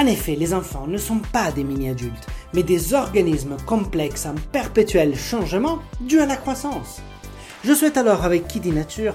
En effet, les enfants ne sont pas des mini-adultes, mais des organismes complexes en perpétuel changement dû à la croissance. Je souhaite alors avec Kiddy Nature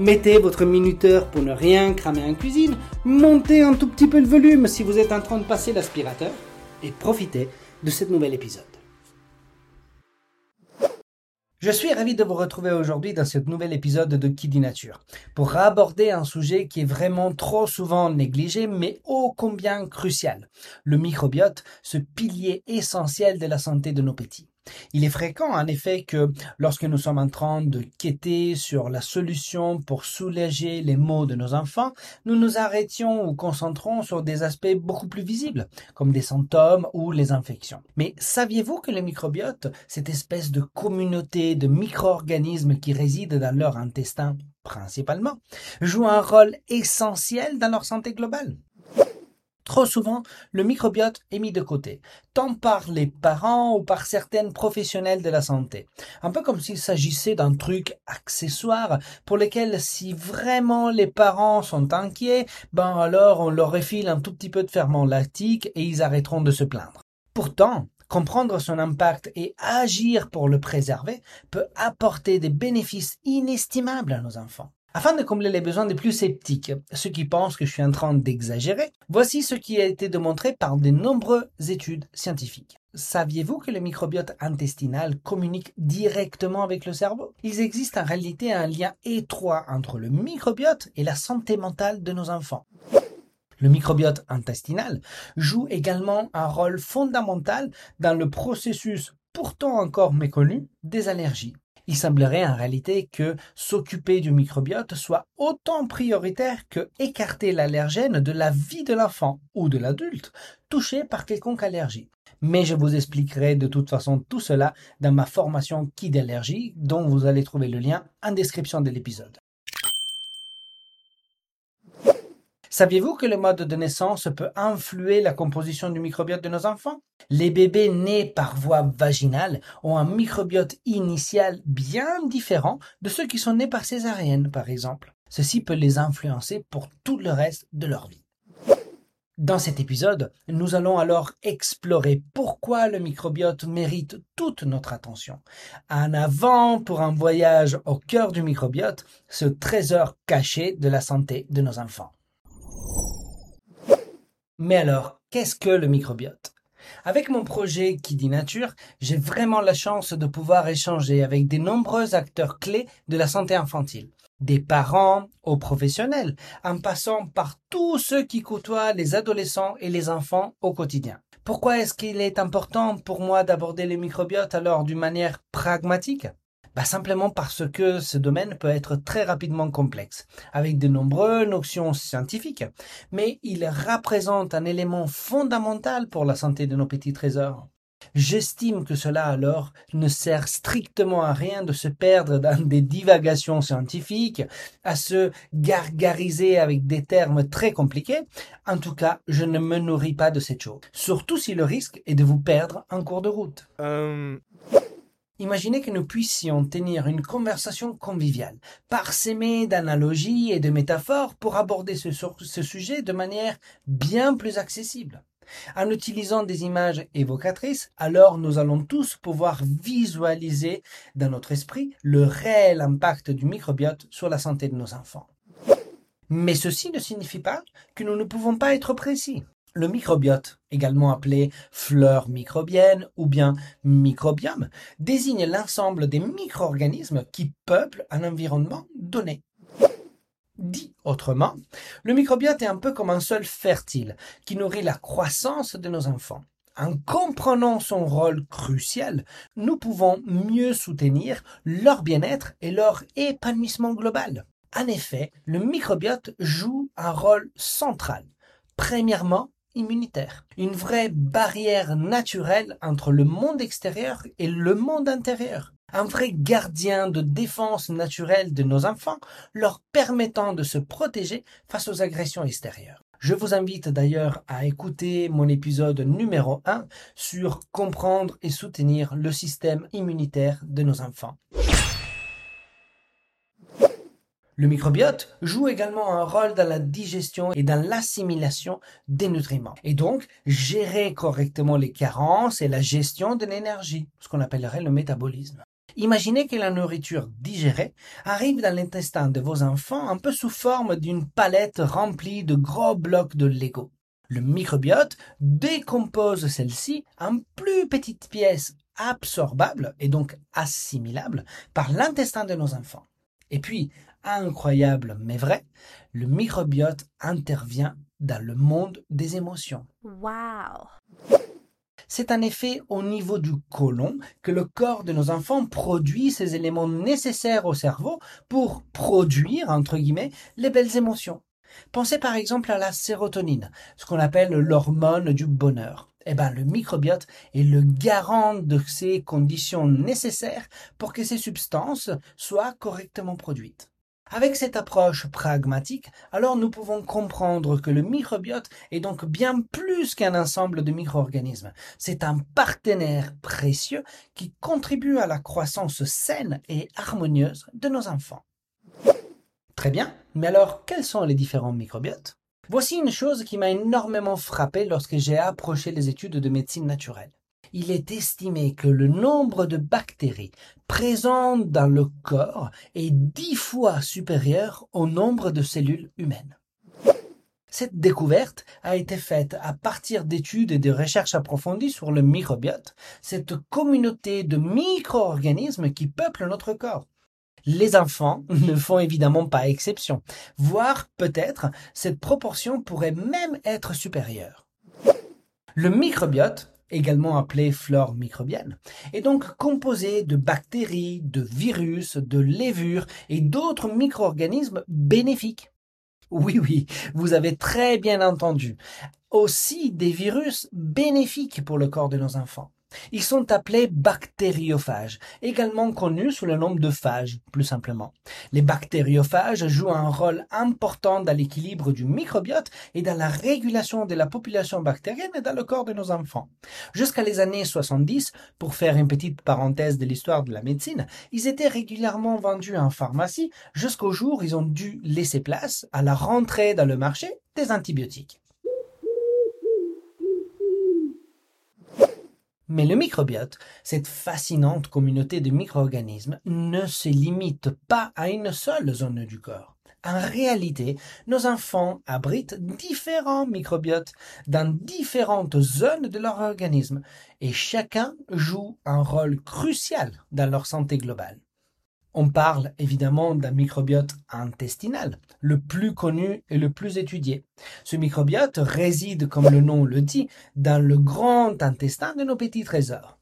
Mettez votre minuteur pour ne rien cramer en cuisine. Montez un tout petit peu le volume si vous êtes en train de passer l'aspirateur. Et profitez de ce nouvel épisode. Je suis ravi de vous retrouver aujourd'hui dans ce nouvel épisode de Kiddy Nature pour aborder un sujet qui est vraiment trop souvent négligé mais ô combien crucial, le microbiote, ce pilier essentiel de la santé de nos petits. Il est fréquent en effet que lorsque nous sommes en train de quêter sur la solution pour soulager les maux de nos enfants, nous nous arrêtions ou concentrons sur des aspects beaucoup plus visibles, comme des symptômes ou les infections. Mais saviez-vous que le microbiote, cette espèce de communauté de micro-organismes qui résident dans leur intestin principalement, joue un rôle essentiel dans leur santé globale? Trop souvent, le microbiote est mis de côté, tant par les parents ou par certaines professionnels de la santé. Un peu comme s'il s'agissait d'un truc accessoire pour lequel si vraiment les parents sont inquiets, ben alors on leur refile un tout petit peu de ferment lactique et ils arrêteront de se plaindre. Pourtant, comprendre son impact et agir pour le préserver peut apporter des bénéfices inestimables à nos enfants. Afin de combler les besoins des plus sceptiques, ceux qui pensent que je suis en train d'exagérer, voici ce qui a été démontré par de nombreuses études scientifiques. Saviez-vous que le microbiote intestinal communique directement avec le cerveau? Il existe en réalité un lien étroit entre le microbiote et la santé mentale de nos enfants. Le microbiote intestinal joue également un rôle fondamental dans le processus pourtant encore méconnu des allergies. Il semblerait en réalité que s'occuper du microbiote soit autant prioritaire que écarter l'allergène de la vie de l'enfant ou de l'adulte touché par quelconque allergie. Mais je vous expliquerai de toute façon tout cela dans ma formation Qui d'allergie dont vous allez trouver le lien en description de l'épisode. Saviez-vous que le mode de naissance peut influer la composition du microbiote de nos enfants? Les bébés nés par voie vaginale ont un microbiote initial bien différent de ceux qui sont nés par césarienne, par exemple. Ceci peut les influencer pour tout le reste de leur vie. Dans cet épisode, nous allons alors explorer pourquoi le microbiote mérite toute notre attention. En avant pour un voyage au cœur du microbiote, ce trésor caché de la santé de nos enfants. Mais alors, qu'est-ce que le microbiote? Avec mon projet Qui dit Nature, j'ai vraiment la chance de pouvoir échanger avec de nombreux acteurs clés de la santé infantile. Des parents aux professionnels, en passant par tous ceux qui côtoient les adolescents et les enfants au quotidien. Pourquoi est-ce qu'il est important pour moi d'aborder le microbiote alors d'une manière pragmatique? Bah Simplement parce que ce domaine peut être très rapidement complexe, avec de nombreuses notions scientifiques, mais il représente un élément fondamental pour la santé de nos petits trésors. J'estime que cela alors ne sert strictement à rien de se perdre dans des divagations scientifiques, à se gargariser avec des termes très compliqués. En tout cas, je ne me nourris pas de cette chose. Surtout si le risque est de vous perdre en cours de route. Euh, Imaginez que nous puissions tenir une conversation conviviale, parsemée d'analogies et de métaphores pour aborder ce, sujet de manière bien plus accessible. En utilisant des images évocatrices, alors nous allons tous pouvoir visualiser dans notre esprit le réel impact du microbiote sur la santé de nos enfants. Mais ceci ne signifie pas que nous ne pouvons pas être précis. Le microbiote, également appelé fleur microbienne ou bien microbiome, désigne l'ensemble des micro-organismes qui peuplent un environnement donné. Dit autrement, le microbiote est un peu comme un sol fertile qui nourrit la croissance de nos enfants. En comprenant son rôle crucial, nous pouvons mieux soutenir leur bien-être et leur épanouissement global. En effet, le microbiote joue un rôle central. Premièrement, immunitaire. Une vraie barrière naturelle entre le monde extérieur et le monde intérieur. Un vrai gardien de défense naturelle de nos enfants, leur permettant de se protéger face aux agressions extérieures. Je vous invite d'ailleurs à écouter mon épisode numéro 1 sur comprendre et soutenir le système immunitaire de nos enfants. Le microbiote joue également un rôle dans la digestion et dans l'assimilation des nutriments. Et donc, gérer correctement les carences et la gestion de l'énergie, ce qu'on appellerait le métabolisme. Imaginez que la nourriture digérée arrive dans l'intestin de vos enfants un peu sous forme d'une palette remplie de gros blocs de Lego. Le microbiote décompose celle-ci en plus petites pièces absorbables et donc assimilables par l'intestin de nos enfants. Et puis, incroyable mais vrai, le microbiote intervient dans le monde des émotions. Wow. C'est en effet au niveau du côlon que le corps de nos enfants produit ces éléments nécessaires au cerveau pour produire, entre guillemets, les belles émotions. Pensez par exemple à la sérotonine, ce qu'on appelle l'hormone du bonheur. Eh ben, le microbiote est le garant de ces conditions nécessaires pour que ces substances soient correctement produites. Avec cette approche pragmatique, alors nous pouvons comprendre que le microbiote est donc bien plus qu'un ensemble de micro-organismes. C'est un partenaire précieux qui contribue à la croissance saine et harmonieuse de nos enfants. Très bien, mais alors quels sont les différents microbiotes? Voici une chose qui m'a énormément frappé lorsque j'ai approché les études de médecine naturelle il est estimé que le nombre de bactéries présentes dans le corps est dix fois supérieur au nombre de cellules humaines. Cette découverte a été faite à partir d'études et de recherches approfondies sur le microbiote, cette communauté de micro-organismes qui peuplent notre corps. Les enfants ne font évidemment pas exception, voire peut-être cette proportion pourrait même être supérieure. Le microbiote également appelée flore microbienne, est donc composée de bactéries, de virus, de levures et d'autres micro-organismes bénéfiques. Oui, oui, vous avez très bien entendu. Aussi des virus bénéfiques pour le corps de nos enfants. Ils sont appelés bactériophages, également connus sous le nom de phages, plus simplement. Les bactériophages jouent un rôle important dans l'équilibre du microbiote et dans la régulation de la population bactérienne dans le corps de nos enfants. Jusqu'à les années 70, pour faire une petite parenthèse de l'histoire de la médecine, ils étaient régulièrement vendus en pharmacie jusqu'au jour où ils ont dû laisser place à la rentrée dans le marché des antibiotiques. Mais le microbiote, cette fascinante communauté de micro-organismes, ne se limite pas à une seule zone du corps. En réalité, nos enfants abritent différents microbiotes dans différentes zones de leur organisme et chacun joue un rôle crucial dans leur santé globale. On parle évidemment d'un microbiote intestinal, le plus connu et le plus étudié. Ce microbiote réside, comme le nom le dit, dans le grand intestin de nos petits trésors.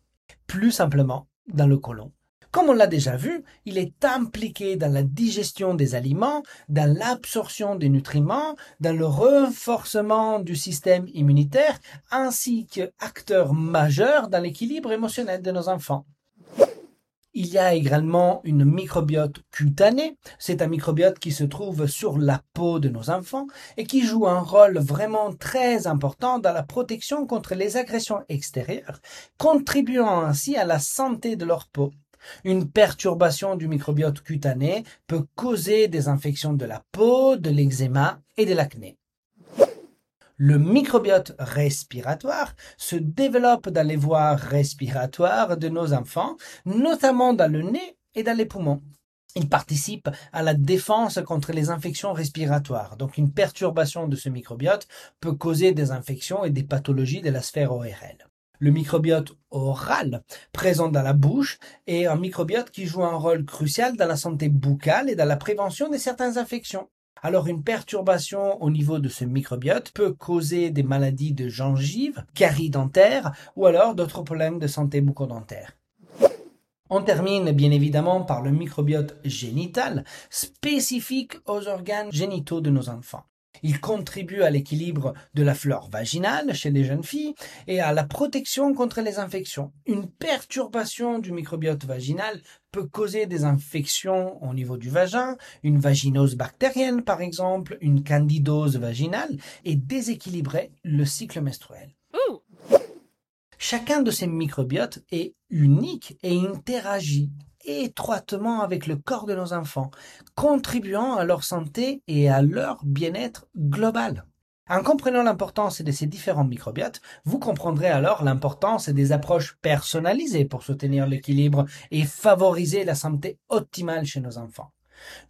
Plus simplement, dans le côlon. Comme on l'a déjà vu, il est impliqué dans la digestion des aliments, dans l'absorption des nutriments, dans le renforcement du système immunitaire, ainsi qu'acteur majeur dans l'équilibre émotionnel de nos enfants. Il y a également une microbiote cutanée. C'est un microbiote qui se trouve sur la peau de nos enfants et qui joue un rôle vraiment très important dans la protection contre les agressions extérieures, contribuant ainsi à la santé de leur peau. Une perturbation du microbiote cutané peut causer des infections de la peau, de l'eczéma et de l'acné. Le microbiote respiratoire se développe dans les voies respiratoires de nos enfants, notamment dans le nez et dans les poumons. Il participe à la défense contre les infections respiratoires. Donc une perturbation de ce microbiote peut causer des infections et des pathologies de la sphère ORL. Le microbiote oral, présent dans la bouche, est un microbiote qui joue un rôle crucial dans la santé buccale et dans la prévention de certaines infections. Alors une perturbation au niveau de ce microbiote peut causer des maladies de gengives, caries dentaires ou alors d'autres problèmes de santé bucco-dentaire. On termine bien évidemment par le microbiote génital, spécifique aux organes génitaux de nos enfants. Il contribue à l'équilibre de la flore vaginale chez les jeunes filles et à la protection contre les infections. Une perturbation du microbiote vaginal peut causer des infections au niveau du vagin, une vaginose bactérienne par exemple, une candidose vaginale et déséquilibrer le cycle menstruel. Chacun de ces microbiotes est unique et interagit étroitement avec le corps de nos enfants, contribuant à leur santé et à leur bien-être global. En comprenant l'importance de ces différents microbiotes, vous comprendrez alors l'importance des approches personnalisées pour soutenir l'équilibre et favoriser la santé optimale chez nos enfants.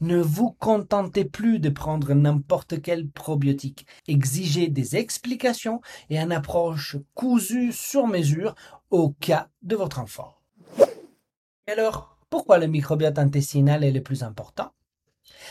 Ne vous contentez plus de prendre n'importe quel probiotique. Exigez des explications et une approche cousue sur mesure au cas de votre enfant. alors, pourquoi le microbiote intestinal est le plus important?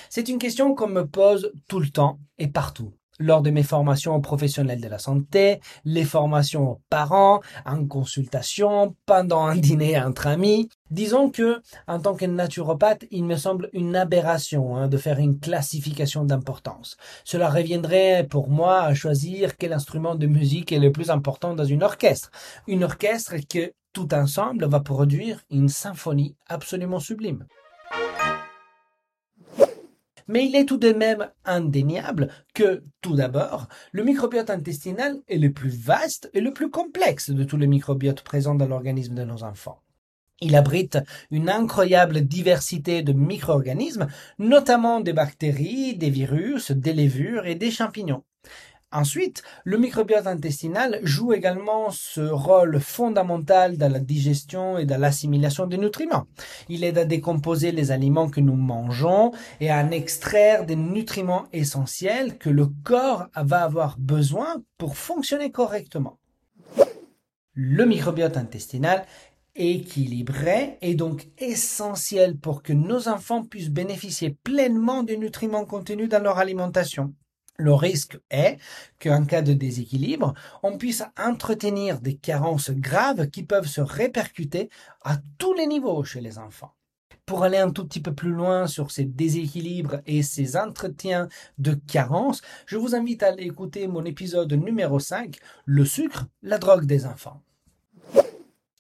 C'est une question qu'on me pose tout le temps et partout. Lors de mes formations aux professionnels de la santé, les formations aux parents, en consultation, pendant un dîner entre amis. Disons que, en tant que naturopathe, il me semble une aberration hein, de faire une classification d'importance. Cela reviendrait pour moi à choisir quel instrument de musique est le plus important dans une orchestre. Une orchestre que tout ensemble va produire une symphonie absolument sublime. Mais il est tout de même indéniable que, tout d'abord, le microbiote intestinal est le plus vaste et le plus complexe de tous les microbiotes présents dans l'organisme de nos enfants. Il abrite une incroyable diversité de micro-organismes, notamment des bactéries, des virus, des levures et des champignons. Ensuite, le microbiote intestinal joue également ce rôle fondamental dans la digestion et dans l'assimilation des nutriments. Il aide à décomposer les aliments que nous mangeons et à en extraire des nutriments essentiels que le corps va avoir besoin pour fonctionner correctement. Le microbiote intestinal équilibré est donc essentiel pour que nos enfants puissent bénéficier pleinement des nutriments contenus dans leur alimentation. Le risque est qu'en cas de déséquilibre, on puisse entretenir des carences graves qui peuvent se répercuter à tous les niveaux chez les enfants. Pour aller un tout petit peu plus loin sur ces déséquilibres et ces entretiens de carences, je vous invite à aller écouter mon épisode numéro 5, Le sucre, la drogue des enfants.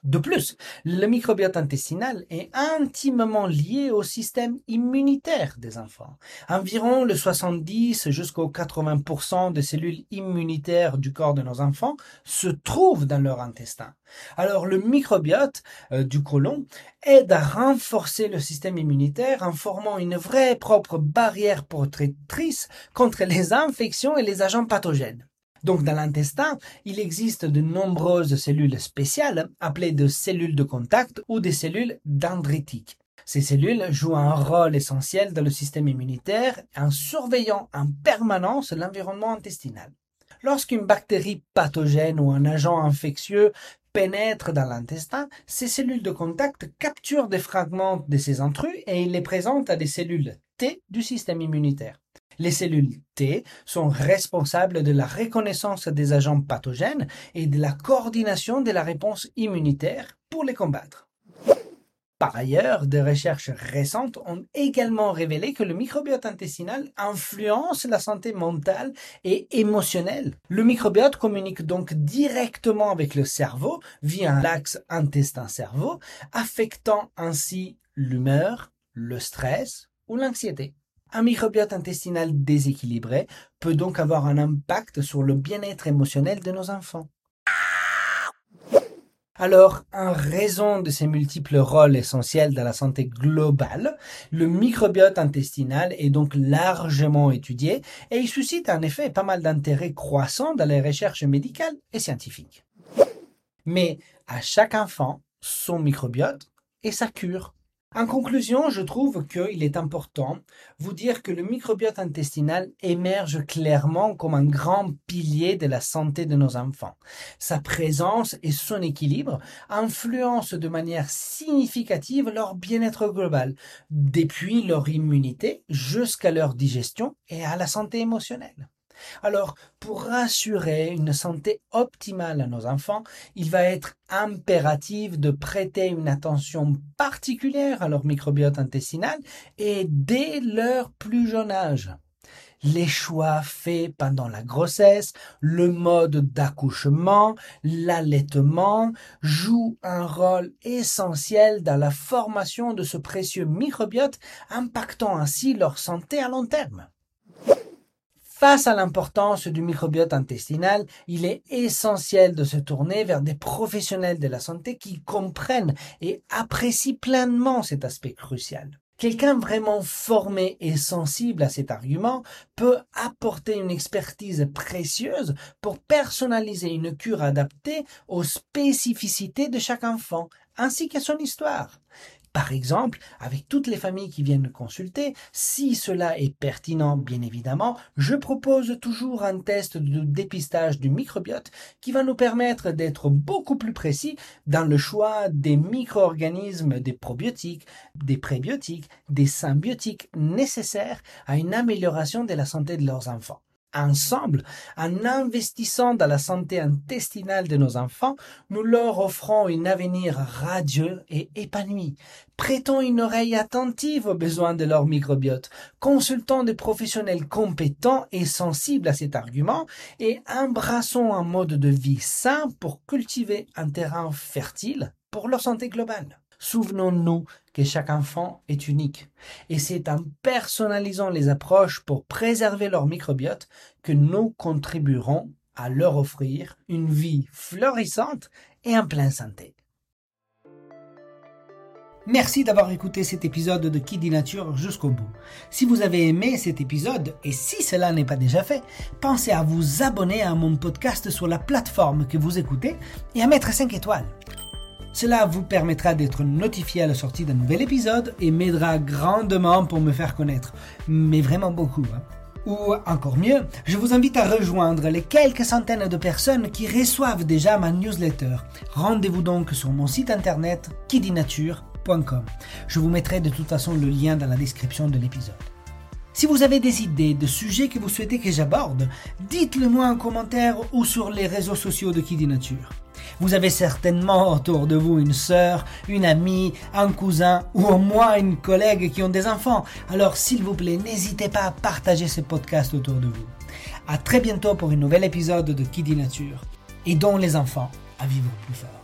De plus, le microbiote intestinal est intimement lié au système immunitaire des enfants. Environ le 70 jusqu'au 80% des cellules immunitaires du corps de nos enfants se trouvent dans leur intestin. Alors le microbiote euh, du côlon aide à renforcer le système immunitaire en formant une vraie propre barrière protectrice contre les infections et les agents pathogènes. Donc dans l'intestin, il existe de nombreuses cellules spéciales appelées de cellules de contact ou des cellules dendritiques. Ces cellules jouent un rôle essentiel dans le système immunitaire en surveillant en permanence l'environnement intestinal. Lorsqu'une bactérie pathogène ou un agent infectieux pénètre dans l'intestin, ces cellules de contact capturent des fragments de ces intrus et les présentent à des cellules T du système immunitaire. Les cellules T sont responsables de la reconnaissance des agents pathogènes et de la coordination de la réponse immunitaire pour les combattre. Par ailleurs, des recherches récentes ont également révélé que le microbiote intestinal influence la santé mentale et émotionnelle. Le microbiote communique donc directement avec le cerveau via l'axe intestin-cerveau, affectant ainsi l'humeur, le stress ou l'anxiété. Un microbiote intestinal déséquilibré peut donc avoir un impact sur le bien-être émotionnel de nos enfants. Alors, en raison de ces multiples rôles essentiels dans la santé globale, le microbiote intestinal est donc largement étudié et il suscite en effet pas mal d'intérêt croissant dans les recherches médicales et scientifiques. Mais à chaque enfant, son microbiote et sa cure. En conclusion, je trouve qu'il est important vous dire que le microbiote intestinal émerge clairement comme un grand pilier de la santé de nos enfants. Sa présence et son équilibre influencent de manière significative leur bien-être global, depuis leur immunité jusqu'à leur digestion et à la santé émotionnelle. Alors, pour assurer une santé optimale à nos enfants, il va être impératif de prêter une attention particulière à leur microbiote intestinal et dès leur plus jeune âge. Les choix faits pendant la grossesse, le mode d'accouchement, l'allaitement jouent un rôle essentiel dans la formation de ce précieux microbiote, impactant ainsi leur santé à long terme. Face à l'importance du microbiote intestinal, il est essentiel de se tourner vers des professionnels de la santé qui comprennent et apprécient pleinement cet aspect crucial. Quelqu'un vraiment formé et sensible à cet argument peut apporter une expertise précieuse pour personnaliser une cure adaptée aux spécificités de chaque enfant, ainsi qu'à son histoire. Par exemple, avec toutes les familles qui viennent consulter, si cela est pertinent, bien évidemment, je propose toujours un test de dépistage du microbiote qui va nous permettre d'être beaucoup plus précis dans le choix des micro-organismes, des probiotiques, des prébiotiques, des symbiotiques nécessaires à une amélioration de la santé de leurs enfants ensemble, en investissant dans la santé intestinale de nos enfants, nous leur offrons un avenir radieux et épanoui. Prêtons une oreille attentive aux besoins de leur microbiote, consultons des professionnels compétents et sensibles à cet argument et embrassons un mode de vie sain pour cultiver un terrain fertile pour leur santé globale. Souvenons-nous que chaque enfant est unique. Et c'est en personnalisant les approches pour préserver leur microbiote que nous contribuerons à leur offrir une vie florissante et en pleine santé. Merci d'avoir écouté cet épisode de Kiddy Nature jusqu'au bout. Si vous avez aimé cet épisode, et si cela n'est pas déjà fait, pensez à vous abonner à mon podcast sur la plateforme que vous écoutez et à mettre 5 étoiles. Cela vous permettra d'être notifié à la sortie d'un nouvel épisode et m'aidera grandement pour me faire connaître. Mais vraiment beaucoup. Hein. Ou encore mieux, je vous invite à rejoindre les quelques centaines de personnes qui reçoivent déjà ma newsletter. Rendez-vous donc sur mon site internet kidinature.com. Je vous mettrai de toute façon le lien dans la description de l'épisode. Si vous avez des idées de sujets que vous souhaitez que j'aborde, dites-le moi en commentaire ou sur les réseaux sociaux de Kidinature. Vous avez certainement autour de vous une sœur, une amie, un cousin ou au moins une collègue qui ont des enfants. Alors s'il vous plaît, n'hésitez pas à partager ce podcast autour de vous. À très bientôt pour un nouvel épisode de Qui Nature et dont les enfants à vivre plus fort.